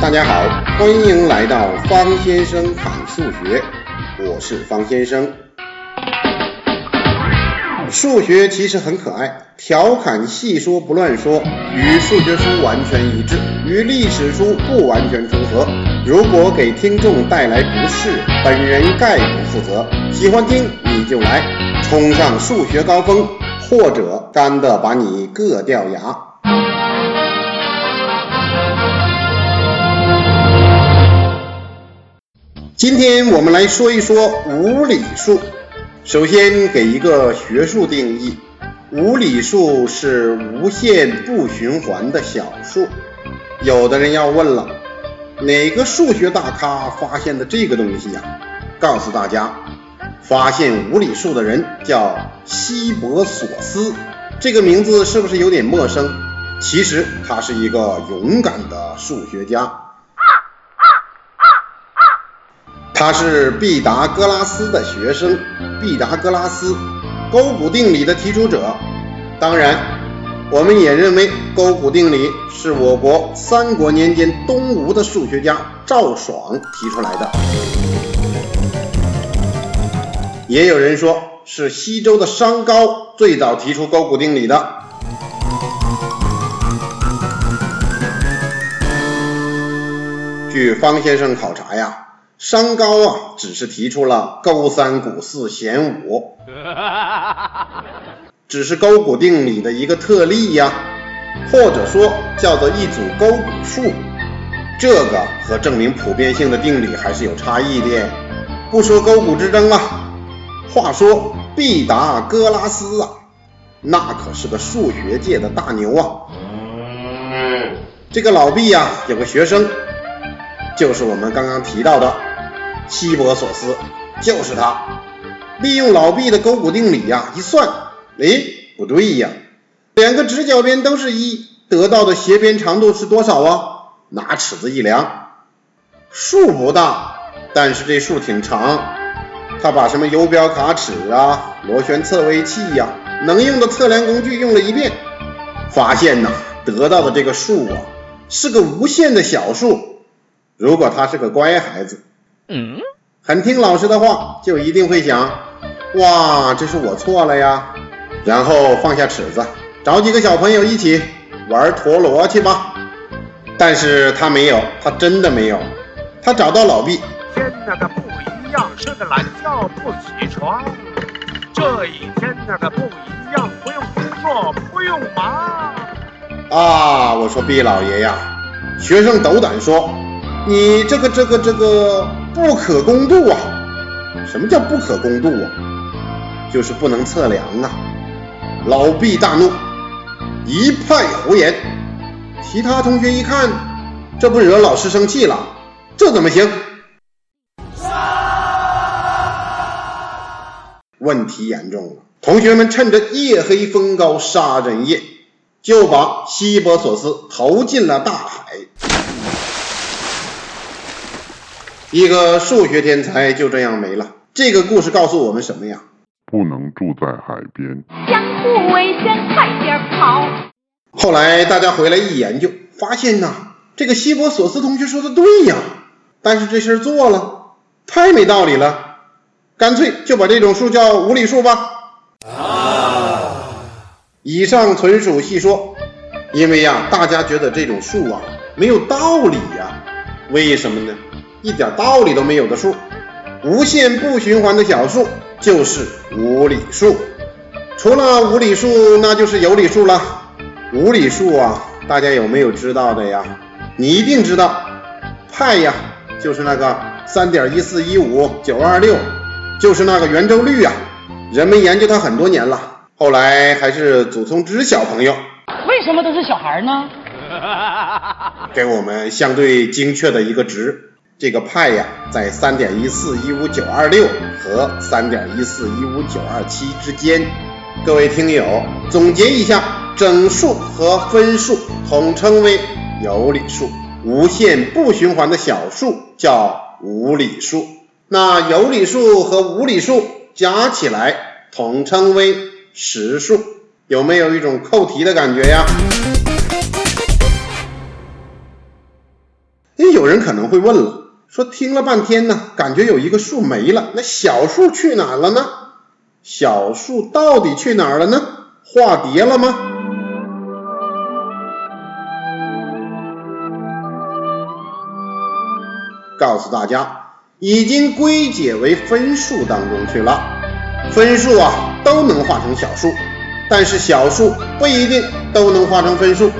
大家好，欢迎来到方先生侃数学，我是方先生。数学其实很可爱，调侃细说不乱说，与数学书完全一致，与历史书不完全重合。如果给听众带来不适，本人概不负责。喜欢听你就来，冲上数学高峰，或者干的把你硌掉牙。今天我们来说一说无理数。首先给一个学术定义：无理数是无限不循环的小数。有的人要问了，哪个数学大咖发现的这个东西呀？告诉大家，发现无理数的人叫希伯索斯。这个名字是不是有点陌生？其实他是一个勇敢的数学家。他是毕达哥拉斯的学生，毕达哥拉斯勾股定理的提出者。当然，我们也认为勾股定理是我国三国年间东吴的数学家赵爽提出来的。也有人说是西周的商高最早提出勾股定理的。据方先生考察呀。商高啊，只是提出了勾三股四弦五，只是勾股定理的一个特例呀，或者说叫做一组勾股数。这个和证明普遍性的定理还是有差异的。不说勾股之争啊，话说毕达哥拉斯啊，那可是个数学界的大牛啊。这个老毕呀，有个学生，就是我们刚刚提到的。希伯索斯就是他，利用老毕的勾股定理呀，一算，哎，不对呀，两个直角边都是一，得到的斜边长度是多少啊？拿尺子一量，数不大，但是这数挺长。他把什么游标卡尺啊、螺旋测位器呀，能用的测量工具用了一遍，发现呐，得到的这个数啊，是个无限的小数。如果他是个乖孩子。嗯，很听老师的话，就一定会想，哇，这是我错了呀，然后放下尺子，找几个小朋友一起玩陀螺去吧。但是他没有，他真的没有，他找到老毕。天那个不一样，睡个懒觉不起床。这一天那个不一样，不用工作，不用忙。啊，我说毕老爷呀，学生斗胆说，你这个这个这个。不可公度啊！什么叫不可公度啊？就是不能测量啊！老毕大怒，一派胡言。其他同学一看，这不惹老师生气了？这怎么行？问题严重了！同学们趁着夜黑风高杀人夜，就把希波索斯投进了大海。一个数学天才就这样没了。这个故事告诉我们什么呀？不能住在海边，江湖危险，快点跑！后来大家回来一研究，发现呐，这个希伯索斯同学说的对呀。但是这事儿做了，太没道理了。干脆就把这种数叫无理数吧。啊！以上纯属戏说，因为呀，大家觉得这种数啊没有道理呀。为什么呢？一点道理都没有的数，无限不循环的小数就是无理数。除了无理数，那就是有理数了。无理数啊，大家有没有知道的呀？你一定知道，派呀，就是那个三点一四一五九二六，就是那个圆周率啊。人们研究它很多年了，后来还是祖冲之小朋友。为什么都是小孩呢？给我们相对精确的一个值。这个派呀，在三点一四一五九二六和三点一四一五九二七之间。各位听友，总结一下，整数和分数统称为有理数，无限不循环的小数叫无理数。那有理数和无理数加起来统称为实数。有没有一种扣题的感觉呀？有人可能会问了，说听了半天呢，感觉有一个数没了，那小数去哪了呢？小数到底去哪儿了呢？化蝶了吗？告诉大家，已经归结为分数当中去了。分数啊都能化成小数，但是小数不一定都能化成分数，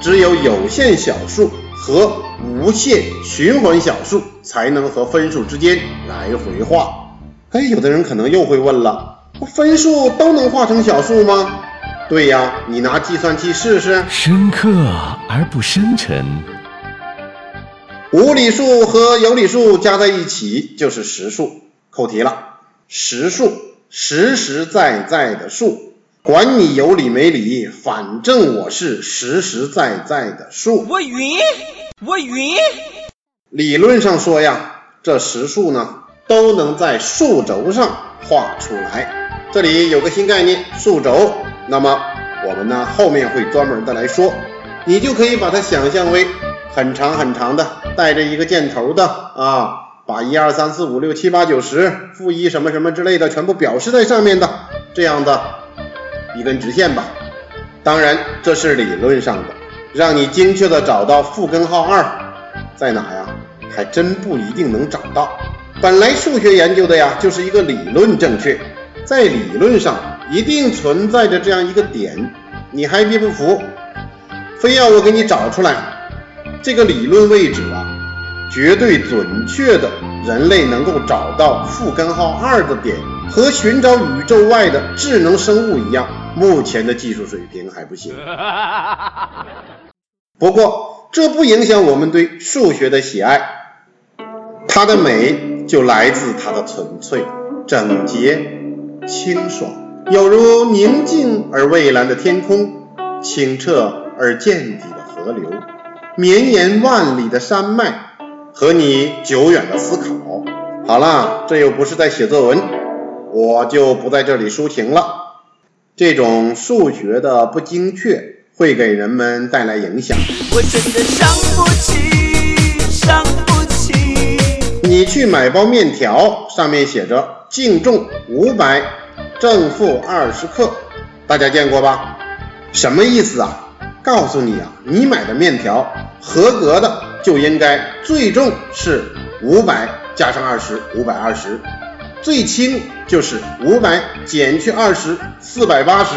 只有有限小数和无限循环小数才能和分数之间来回画。哎，有的人可能又会问了，分数都能化成小数吗？对呀，你拿计算器试试。深刻而不深沉。无理数和有理数加在一起就是实数。扣题了，实数，实实在在的数，管你有理没理，反正我是实实在在的数。我晕，我晕。理论上说呀，这实数呢都能在数轴上画出来。这里有个新概念，数轴。那么我们呢后面会专门的来说，你就可以把它想象为很长很长的。带着一个箭头的啊，把一二三四五六七八九十负一什么什么之类的全部表示在上面的这样的一根直线吧。当然这是理论上的，让你精确的找到负根号二在哪呀，还真不一定能找到。本来数学研究的呀就是一个理论正确，在理论上一定存在着这样一个点，你还别不服，非要我给你找出来。这个理论位置啊，绝对准确的，人类能够找到负根号二的点，和寻找宇宙外的智能生物一样，目前的技术水平还不行。不过这不影响我们对数学的喜爱，它的美就来自它的纯粹、整洁、清爽，有如宁静而蔚蓝的天空，清澈而见底的河流。绵延万里的山脉和你久远的思考。好了，这又不是在写作文，我就不在这里抒情了。这种数学的不精确会给人们带来影响。我真的伤不起，伤不。你去买包面条，上面写着净重五百，正负二十克，大家见过吧？什么意思啊？告诉你啊，你买的面条合格的就应该最重是五百加上二十，五百二十；最轻就是五百减去二十，四百八十。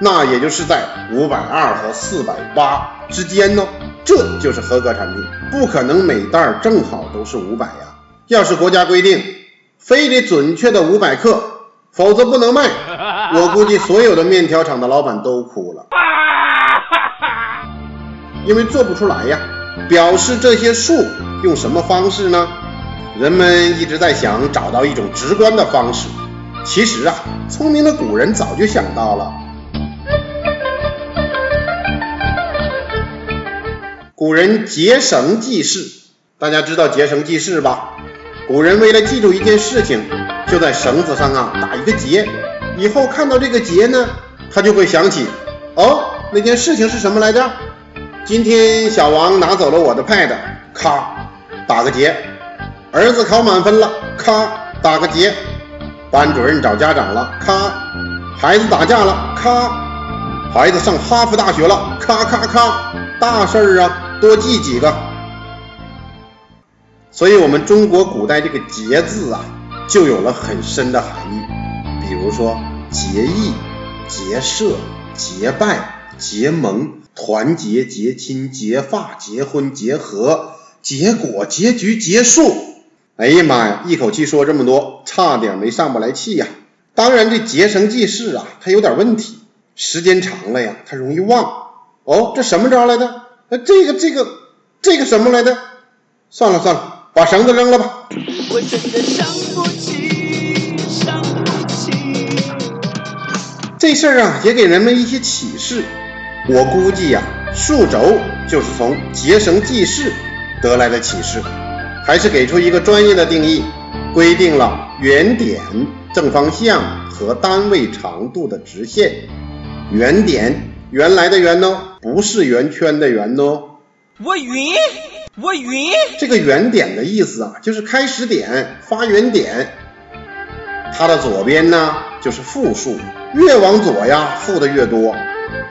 那也就是在五百二和四百八之间呢。这就是合格产品，不可能每袋正好都是五百呀。要是国家规定非得准确的五百克，否则不能卖，我估计所有的面条厂的老板都哭了。因为做不出来呀，表示这些数用什么方式呢？人们一直在想找到一种直观的方式。其实啊，聪明的古人早就想到了。古人结绳记事，大家知道结绳记事吧？古人为了记住一件事情，就在绳子上啊打一个结，以后看到这个结呢，他就会想起，哦，那件事情是什么来着？今天小王拿走了我的 pad，咔，打个结。儿子考满分了，咔，打个结。班主任找家长了，咔。孩子打架了，咔。孩子上哈佛大学了，咔咔咔。大事儿啊，多记几个。所以，我们中国古代这个结字啊，就有了很深的含义。比如说结义、结社、结拜、结盟。团结、结亲、结发、结婚、结合、结果、结局、结束。哎呀妈呀，一口气说这么多，差点没上不来气呀！当然，这结绳记事啊，它有点问题，时间长了呀，它容易忘。哦，这什么招来的？那这个、这个、这个什么来的？算了算了，把绳子扔了吧。我真的伤不起，伤不起。这事儿啊，也给人们一些启示。我估计呀，数轴就是从结绳记事得来的启示，还是给出一个专业的定义，规定了圆点、正方向和单位长度的直线。圆点，原来的圆哦，不是圆圈的圆哦。我晕。我晕。这个原点的意思啊，就是开始点、发源点。它的左边呢就是负数，越往左呀负的越多；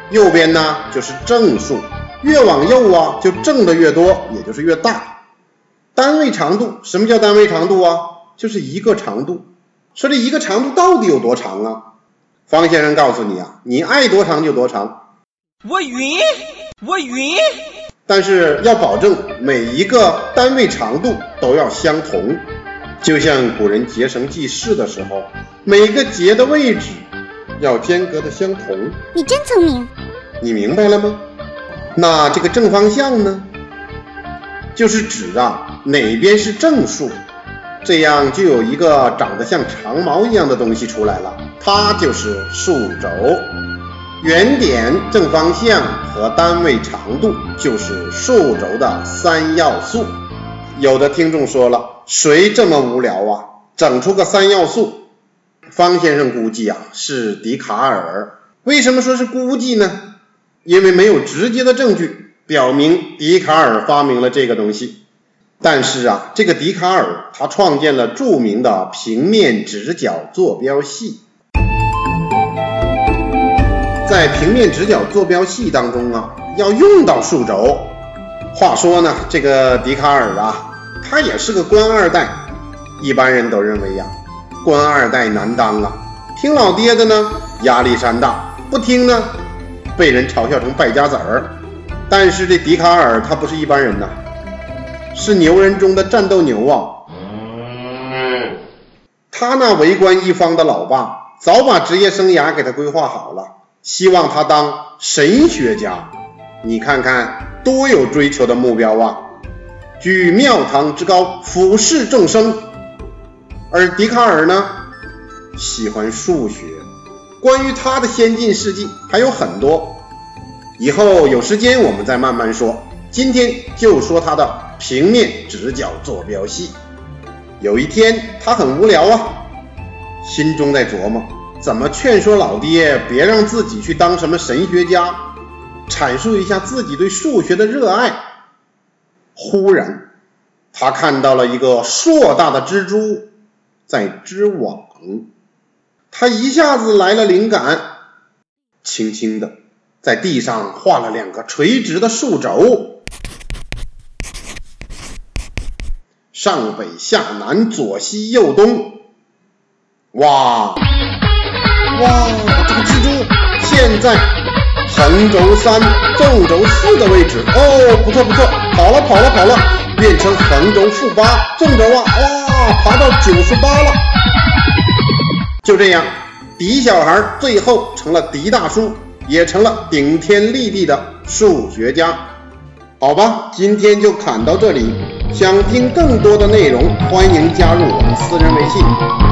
右边呢就是正数，越往右啊就正的越多，也就是越大。单位长度，什么叫单位长度啊？就是一个长度。说这一个长度到底有多长啊？方先生告诉你啊，你爱多长就多长，我晕，我晕。但是要保证每一个单位长度都要相同。就像古人结绳记事的时候，每个结的位置要间隔的相同。你真聪明，你明白了吗？那这个正方向呢，就是指啊哪边是正数，这样就有一个长得像长毛一样的东西出来了，它就是数轴。原点、正方向和单位长度就是数轴的三要素。有的听众说了。谁这么无聊啊？整出个三要素？方先生估计啊是笛卡尔。为什么说是估计呢？因为没有直接的证据表明笛卡尔发明了这个东西。但是啊，这个笛卡尔他创建了著名的平面直角坐标系。在平面直角坐标系当中啊，要用到数轴。话说呢，这个笛卡尔啊。他也是个官二代，一般人都认为呀，官二代难当啊，听老爹的呢压力山大，不听呢被人嘲笑成败家子儿。但是这笛卡尔他不是一般人呐，是牛人中的战斗牛啊。他那为官一方的老爸早把职业生涯给他规划好了，希望他当神学家。你看看多有追求的目标啊！居庙堂之高，俯视众生。而笛卡尔呢，喜欢数学。关于他的先进事迹还有很多，以后有时间我们再慢慢说。今天就说他的平面直角坐标系。有一天，他很无聊啊，心中在琢磨怎么劝说老爹别让自己去当什么神学家，阐述一下自己对数学的热爱。忽然，他看到了一个硕大的蜘蛛在织网，他一下子来了灵感，轻轻的在地上画了两个垂直的数轴，上北下南左西右东。哇哇，这个蜘蛛现在。横轴三，纵轴四的位置哦，不错不错，跑了跑了跑了，变成横轴负八，纵轴啊，哇，爬到九十八了。就这样，狄小孩最后成了狄大叔，也成了顶天立地的数学家。好吧，今天就侃到这里。想听更多的内容，欢迎加入我的私人微信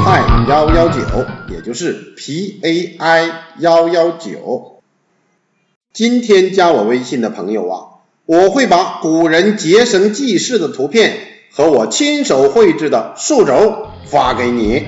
派幺幺九，也就是 P A I 幺幺九。今天加我微信的朋友啊，我会把古人结绳记事的图片和我亲手绘制的数轴发给你。